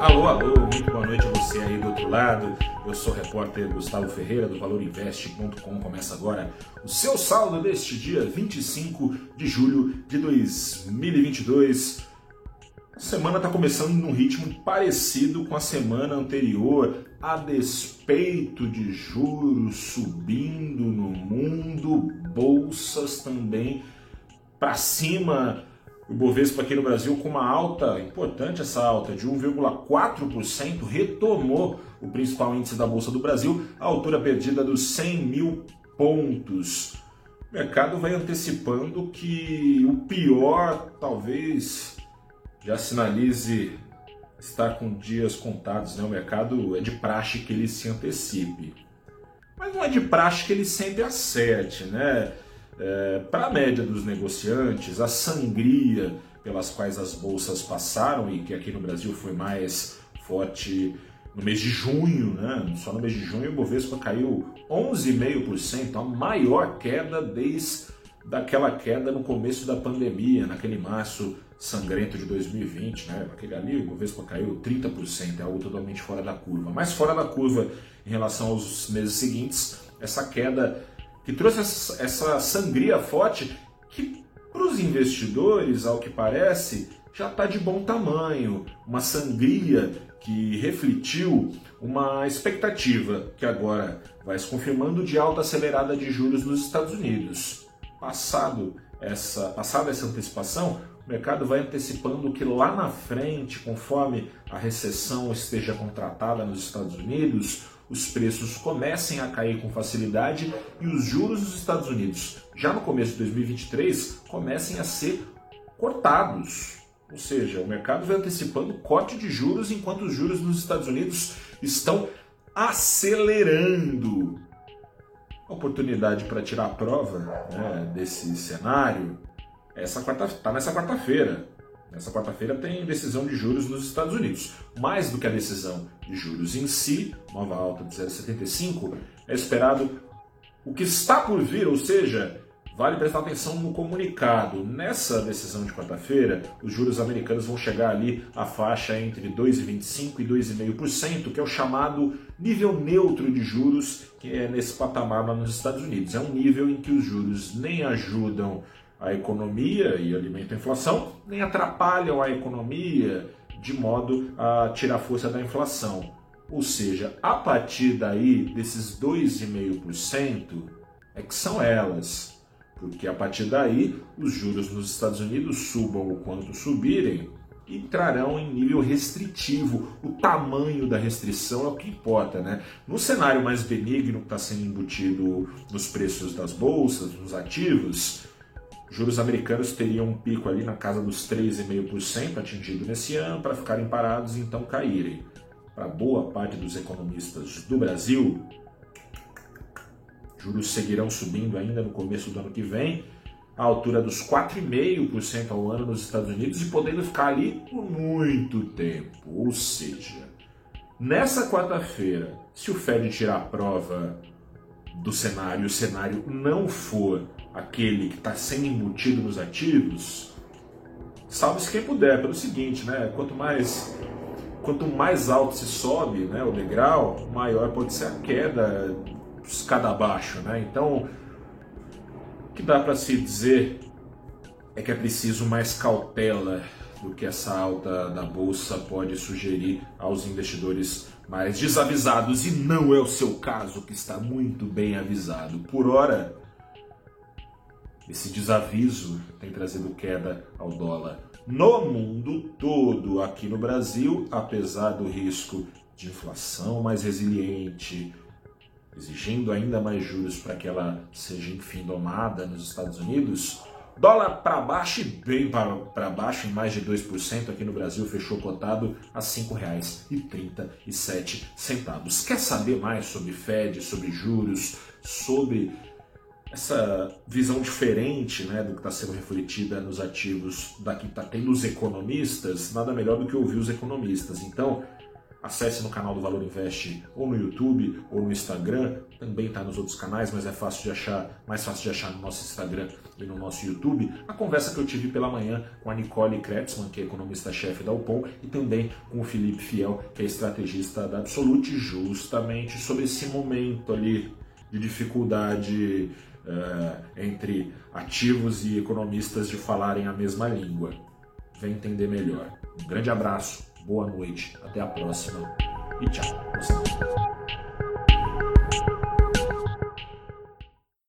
Alô, alô, muito boa noite a você aí do outro lado. Eu sou o repórter Gustavo Ferreira do ValorInvest.com. Começa agora o seu saldo deste dia 25 de julho de 2022. A semana está começando num ritmo parecido com a semana anterior, a despeito de juros subindo no mundo, bolsas também para cima o Bovespa aqui no Brasil, com uma alta, importante essa alta, de 1,4%, retomou o principal índice da Bolsa do Brasil, a altura perdida dos 100 mil pontos. O mercado vai antecipando que o pior, talvez, já sinalize estar com dias contados. Né? O mercado é de praxe que ele se antecipe. Mas não é de praxe que ele sempre acerte, né? É, Para a média dos negociantes, a sangria pelas quais as bolsas passaram e que aqui no Brasil foi mais forte no mês de junho, né? só no mês de junho o Bovespa caiu 11,5%, a maior queda desde daquela queda no começo da pandemia, naquele março sangrento de 2020, né? Aquele ali, o Bovespa caiu 30%, é algo totalmente fora da curva. Mas fora da curva em relação aos meses seguintes, essa queda que trouxe essa sangria forte que para os investidores, ao que parece, já está de bom tamanho. Uma sangria que refletiu uma expectativa que agora vai se confirmando de alta acelerada de juros nos Estados Unidos. Passado essa, passada essa antecipação, o mercado vai antecipando que lá na frente, conforme a recessão esteja contratada nos Estados Unidos, os preços comecem a cair com facilidade e os juros dos Estados Unidos, já no começo de 2023, comecem a ser cortados. Ou seja, o mercado vai antecipando corte de juros enquanto os juros nos Estados Unidos estão acelerando. A oportunidade para tirar a prova né, desse cenário essa quarta, tá nessa quarta-feira. Nessa quarta-feira tem decisão de juros nos Estados Unidos. Mais do que a decisão de juros em si, nova alta de 0,75, é esperado o que está por vir, ou seja, vale prestar atenção no comunicado. Nessa decisão de quarta-feira, os juros americanos vão chegar ali à faixa entre 2,25% e 2,5%, que é o chamado nível neutro de juros, que é nesse patamar lá nos Estados Unidos. É um nível em que os juros nem ajudam a economia e alimentam a inflação, nem atrapalham a economia de modo a tirar força da inflação. Ou seja, a partir daí, desses 2,5%, é que são elas. Porque a partir daí, os juros nos Estados Unidos subam o quanto subirem, entrarão em nível restritivo. O tamanho da restrição é o que importa, né? No cenário mais benigno que está sendo embutido nos preços das bolsas, nos ativos, juros americanos teriam um pico ali na casa dos 3,5% atingido nesse ano para ficarem parados e então caírem. Para boa parte dos economistas do Brasil, juros seguirão subindo ainda no começo do ano que vem, à altura dos 4,5% ao ano nos Estados Unidos e podendo ficar ali por muito tempo. Ou seja, nessa quarta-feira, se o Fed tirar a prova do cenário, o cenário não for aquele que está sendo embutido nos ativos, salve-se quem puder, pelo seguinte, né? Quanto mais quanto mais alto se sobe, né, o degrau, maior pode ser a queda escada abaixo, né? Então, o que dá para se dizer é que é preciso mais cautela do que essa alta da bolsa pode sugerir aos investidores mais desavisados e não é o seu caso que está muito bem avisado. Por hora, esse desaviso tem trazido queda ao dólar no mundo todo. Aqui no Brasil, apesar do risco de inflação mais resiliente, exigindo ainda mais juros para que ela seja enfim domada nos Estados Unidos, dólar para baixo e bem para baixo, em mais de 2% aqui no Brasil, fechou cotado a R$ 5,37. Quer saber mais sobre Fed, sobre juros, sobre essa visão diferente né, do que está sendo refletida nos ativos daqui está tendo os economistas, nada melhor do que ouvir os economistas. Então, acesse no canal do Valor Invest ou no YouTube ou no Instagram, também está nos outros canais, mas é fácil de achar, mais fácil de achar no nosso Instagram e no nosso YouTube, a conversa que eu tive pela manhã com a Nicole Kretzmann, que é economista-chefe da UPOM, e também com o Felipe Fiel, que é estrategista da Absolute, justamente sobre esse momento ali de dificuldade uh, entre ativos e economistas de falarem a mesma língua. Vem entender melhor. Um grande abraço, boa noite, até a próxima e tchau.